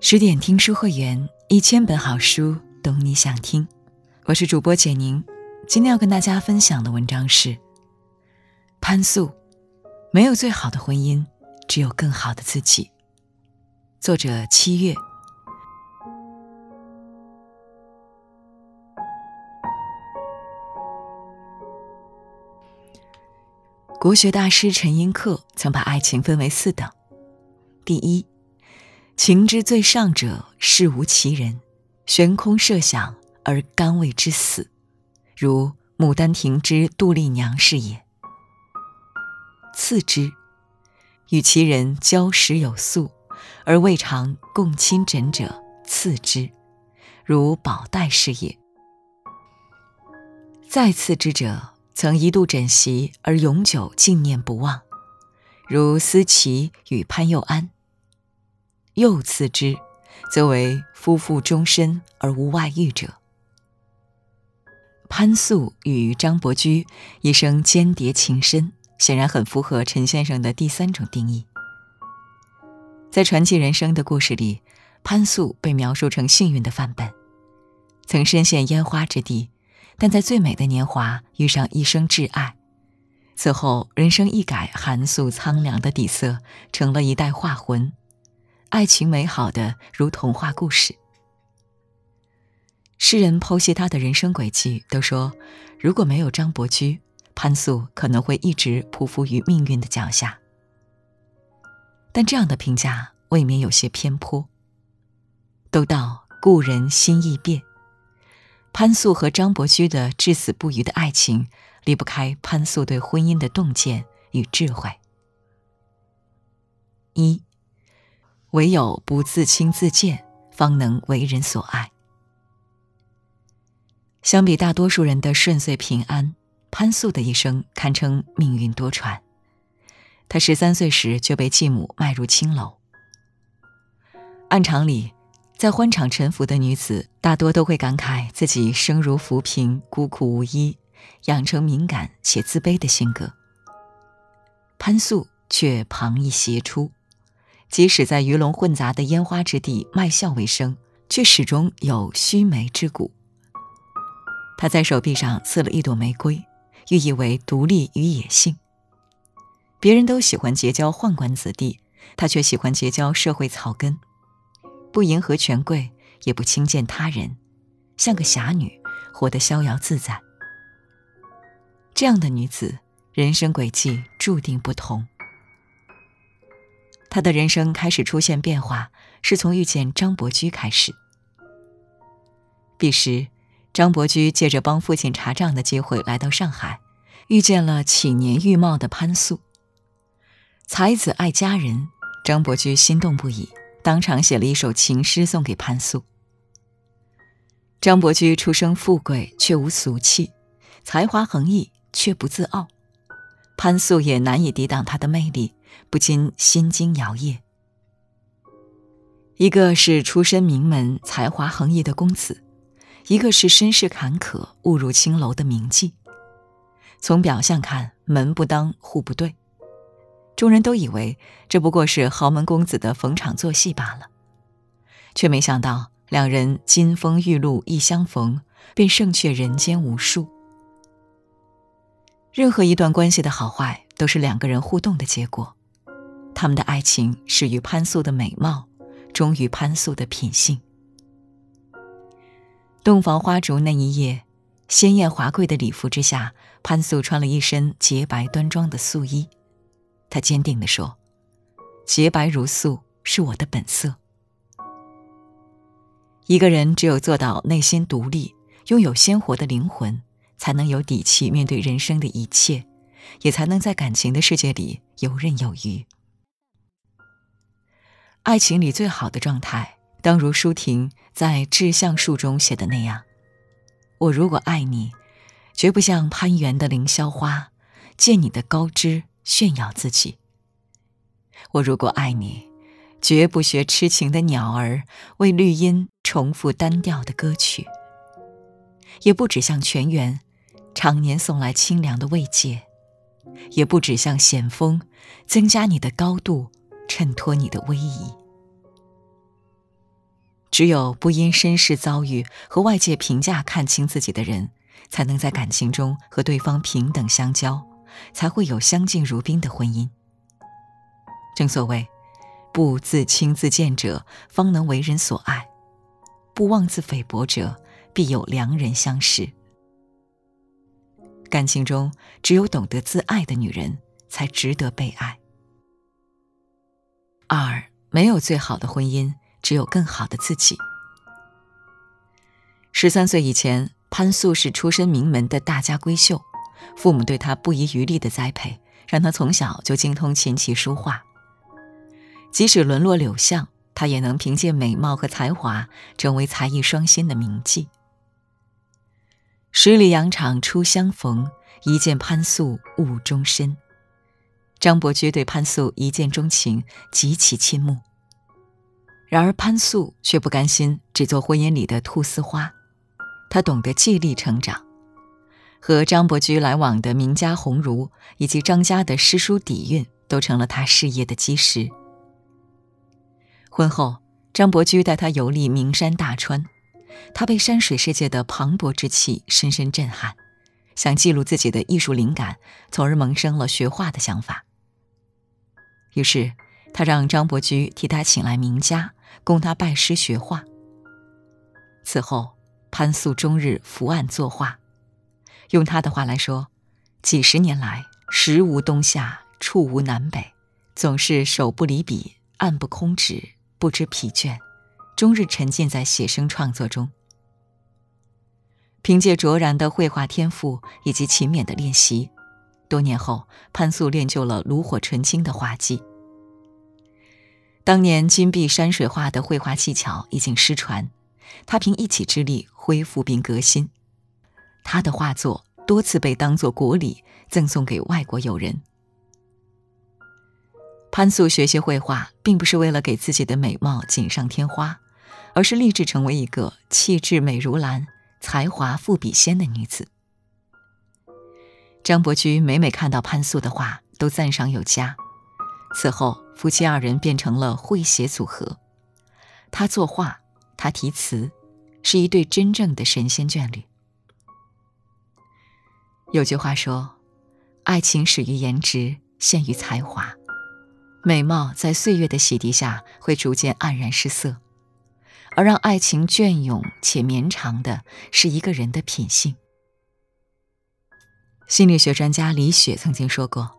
十点听书会员，一千本好书，懂你想听。我是主播简宁，今天要跟大家分享的文章是《潘素》，没有最好的婚姻，只有更好的自己。作者七月。国学大师陈寅恪曾把爱情分为四等：第一，情之最上者，事无其人，悬空设想而甘为之死，如《牡丹亭》之杜丽娘是也；次之，与其人交时有素，而未尝共亲枕者，次之，如宝黛是也；再次之者。曾一度枕席而永久静念不忘，如思齐与潘又安。又次之，则为夫妇终身而无外遇者。潘素与张伯驹一生间谍情深，显然很符合陈先生的第三种定义。在传奇人生的故事里，潘素被描述成幸运的范本，曾深陷烟花之地。但在最美的年华遇上一生挚爱，此后人生一改寒素苍凉的底色，成了一代画魂，爱情美好的如童话故事。世人剖析他的人生轨迹，都说如果没有张伯驹，潘素可能会一直匍匐于命运的脚下。但这样的评价未免有些偏颇。都道故人心易变。潘素和张伯驹的至死不渝的爱情，离不开潘素对婚姻的洞见与智慧。一，唯有不自轻自贱，方能为人所爱。相比大多数人的顺遂平安，潘素的一生堪称命运多舛。她十三岁时就被继母卖入青楼。按常理。在欢场沉浮的女子，大多都会感慨自己生如浮萍，孤苦无依，养成敏感且自卑的性格。潘素却旁逸斜出，即使在鱼龙混杂的烟花之地卖笑为生，却始终有须眉之骨。她在手臂上刺了一朵玫瑰，寓意为独立与野性。别人都喜欢结交宦官子弟，她却喜欢结交社会草根。不迎合权贵，也不轻贱他人，像个侠女，活得逍遥自在。这样的女子，人生轨迹注定不同。他的人生开始出现变化，是从遇见张伯驹开始。彼时，张伯驹借着帮父亲查账的机会来到上海，遇见了启年玉貌的潘素。才子爱佳人，张伯驹心动不已。当场写了一首情诗送给潘素。张伯驹出生富贵却无俗气，才华横溢却不自傲，潘素也难以抵挡他的魅力，不禁心惊摇曳。一个是出身名门、才华横溢的公子，一个是身世坎坷、误入青楼的名妓。从表象看，门不当户不对。众人都以为这不过是豪门公子的逢场作戏罢了，却没想到两人金风玉露一相逢，便胜却人间无数。任何一段关系的好坏，都是两个人互动的结果。他们的爱情始于潘素的美貌，终于潘素的品性。洞房花烛那一夜，鲜艳华贵的礼服之下，潘素穿了一身洁白端庄的素衣。他坚定地说：“洁白如素是我的本色。一个人只有做到内心独立，拥有鲜活的灵魂，才能有底气面对人生的一切，也才能在感情的世界里游刃有余。爱情里最好的状态，当如舒婷在《致橡树》中写的那样：我如果爱你，绝不像攀援的凌霄花，借你的高枝。”炫耀自己。我如果爱你，绝不学痴情的鸟儿为绿荫重复单调的歌曲，也不只向泉源常年送来清凉的慰藉，也不止向险峰增加你的高度，衬托你的威仪。只有不因身世遭遇和外界评价看清自己的人，才能在感情中和对方平等相交，才会有相敬如宾的婚姻。正所谓，不自轻自贱者，方能为人所爱；不妄自菲薄者，必有良人相识。感情中，只有懂得自爱的女人，才值得被爱。二，没有最好的婚姻，只有更好的自己。十三岁以前，潘素是出身名门的大家闺秀，父母对她不遗余力的栽培，让她从小就精通琴棋书画。即使沦落柳巷，她也能凭借美貌和才华，成为才艺双馨的名妓。十里洋场初相逢，一见潘素误终身。张伯驹对潘素一见钟情，极其倾慕。然而潘素却不甘心只做婚姻里的菟丝花，她懂得借力成长，和张伯驹来往的名家鸿儒以及张家的诗书底蕴，都成了她事业的基石。婚后，张伯驹带她游历名山大川。他被山水世界的磅礴之气深深震撼，想记录自己的艺术灵感，从而萌生了学画的想法。于是，他让张伯驹替他请来名家，供他拜师学画。此后，潘素终日伏案作画，用他的话来说，几十年来，时无冬夏，处无南北，总是手不离笔，案不空纸，不知疲倦。终日沉浸在写生创作中。凭借卓然的绘画天赋以及勤勉的练习，多年后潘素练就了炉火纯青的画技。当年金碧山水画的绘画技巧已经失传，他凭一己之力恢复并革新。他的画作多次被当作国礼赠送给外国友人。潘素学习绘画，并不是为了给自己的美貌锦上添花。而是立志成为一个气质美如兰、才华富比仙的女子。张伯驹每每看到潘素的画，都赞赏有加。此后，夫妻二人变成了会写组合。他作画，他题词，是一对真正的神仙眷侣。有句话说：“爱情始于颜值，陷于才华。美貌在岁月的洗涤下，会逐渐黯然失色。”而让爱情隽永且绵长的是一个人的品性。心理学专家李雪曾经说过：“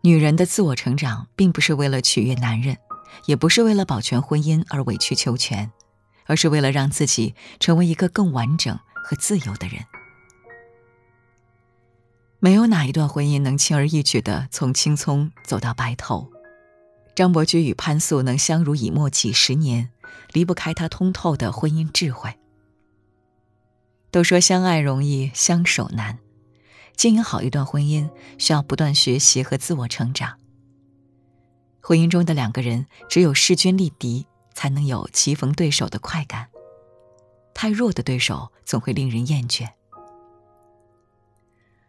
女人的自我成长，并不是为了取悦男人，也不是为了保全婚姻而委曲求全，而是为了让自己成为一个更完整和自由的人。”没有哪一段婚姻能轻而易举的从青葱走到白头。张伯驹与潘素能相濡以沫几十年。离不开他通透的婚姻智慧。都说相爱容易相守难，经营好一段婚姻需要不断学习和自我成长。婚姻中的两个人只有势均力敌，才能有棋逢对手的快感。太弱的对手总会令人厌倦。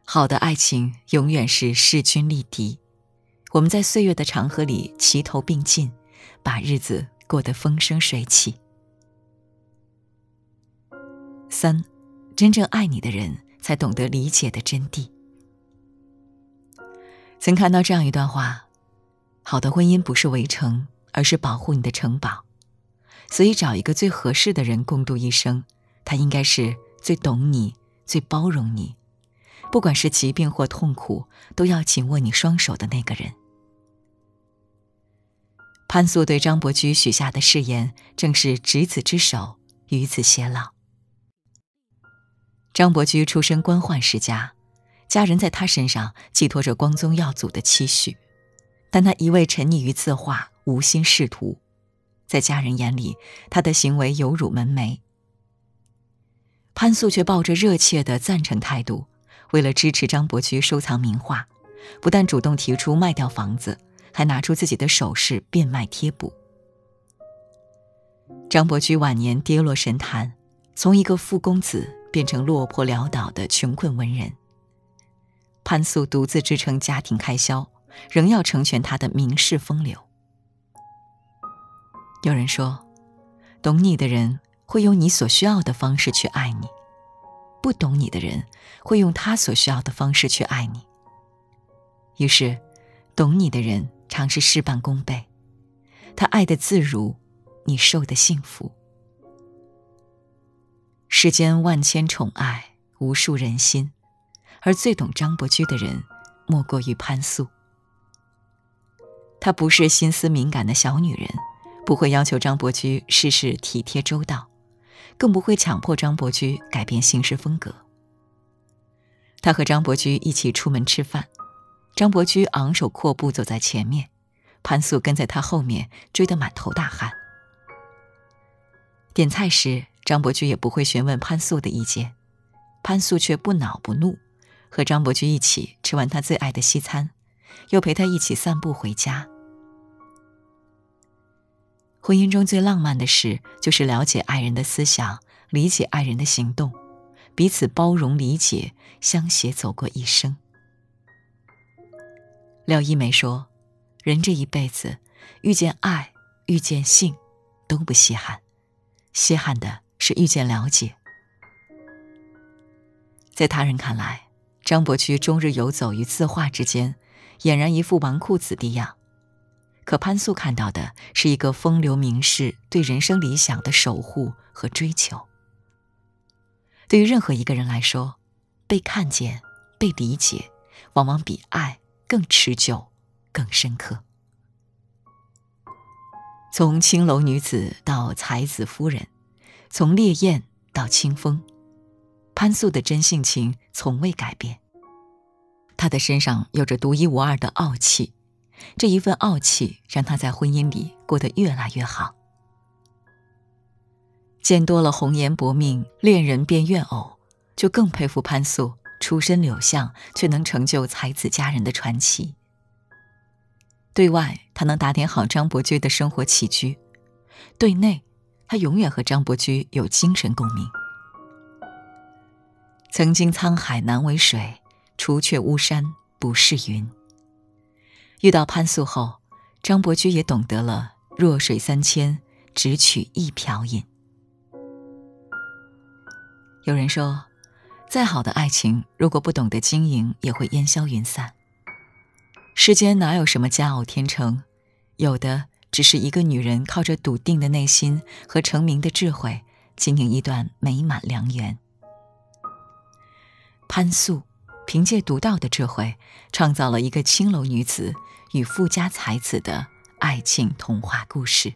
好的爱情永远是势均力敌，我们在岁月的长河里齐头并进，把日子。过得风生水起。三，真正爱你的人才懂得理解的真谛。曾看到这样一段话：好的婚姻不是围城，而是保护你的城堡。所以，找一个最合适的人共度一生，他应该是最懂你、最包容你，不管是疾病或痛苦，都要紧握你双手的那个人。潘素对张伯驹许下的誓言，正是执子之手，与子偕老。张伯驹出身官宦世家，家人在他身上寄托着光宗耀祖的期许，但他一味沉溺于字画，无心仕途，在家人眼里，他的行为有辱门楣。潘素却抱着热切的赞成态度，为了支持张伯驹收藏名画，不但主动提出卖掉房子。还拿出自己的首饰变卖贴补。张伯驹晚年跌落神坛，从一个富公子变成落魄潦倒的穷困文人。潘素独自支撑家庭开销，仍要成全他的名士风流。有人说，懂你的人会用你所需要的方式去爱你，不懂你的人会用他所需要的方式去爱你。于是，懂你的人常是事半功倍，他爱的自如，你受的幸福。世间万千宠爱，无数人心，而最懂张伯驹的人，莫过于潘素。她不是心思敏感的小女人，不会要求张伯驹事事体贴周到，更不会强迫张伯驹改变行事风格。她和张伯驹一起出门吃饭。张伯驹昂首阔步走在前面，潘素跟在他后面追得满头大汗。点菜时，张伯驹也不会询问潘素的意见，潘素却不恼不怒，和张伯驹一起吃完他最爱的西餐，又陪他一起散步回家。婚姻中最浪漫的事，就是了解爱人的思想，理解爱人的行动，彼此包容理解，相携走过一生。廖一梅说：“人这一辈子，遇见爱、遇见性，都不稀罕，稀罕的是遇见了解。”在他人看来，张伯驹终日游走于字画之间，俨然一副纨绔子弟样。可潘素看到的是一个风流名士对人生理想的守护和追求。对于任何一个人来说，被看见、被理解，往往比爱。更持久，更深刻。从青楼女子到才子夫人，从烈焰到清风，潘素的真性情从未改变。她的身上有着独一无二的傲气，这一份傲气让她在婚姻里过得越来越好。见多了红颜薄命恋人变怨偶，就更佩服潘素。出身柳巷，却能成就才子佳人的传奇。对外，他能打点好张伯驹的生活起居；对内，他永远和张伯驹有精神共鸣。曾经沧海难为水，除却巫山不是云。遇到潘素后，张伯驹也懂得了“弱水三千，只取一瓢饮”。有人说。再好的爱情，如果不懂得经营，也会烟消云散。世间哪有什么佳偶天成，有的只是一个女人靠着笃定的内心和成名的智慧，经营一段美满良缘。潘素凭借独到的智慧，创造了一个青楼女子与富家才子的爱情童话故事。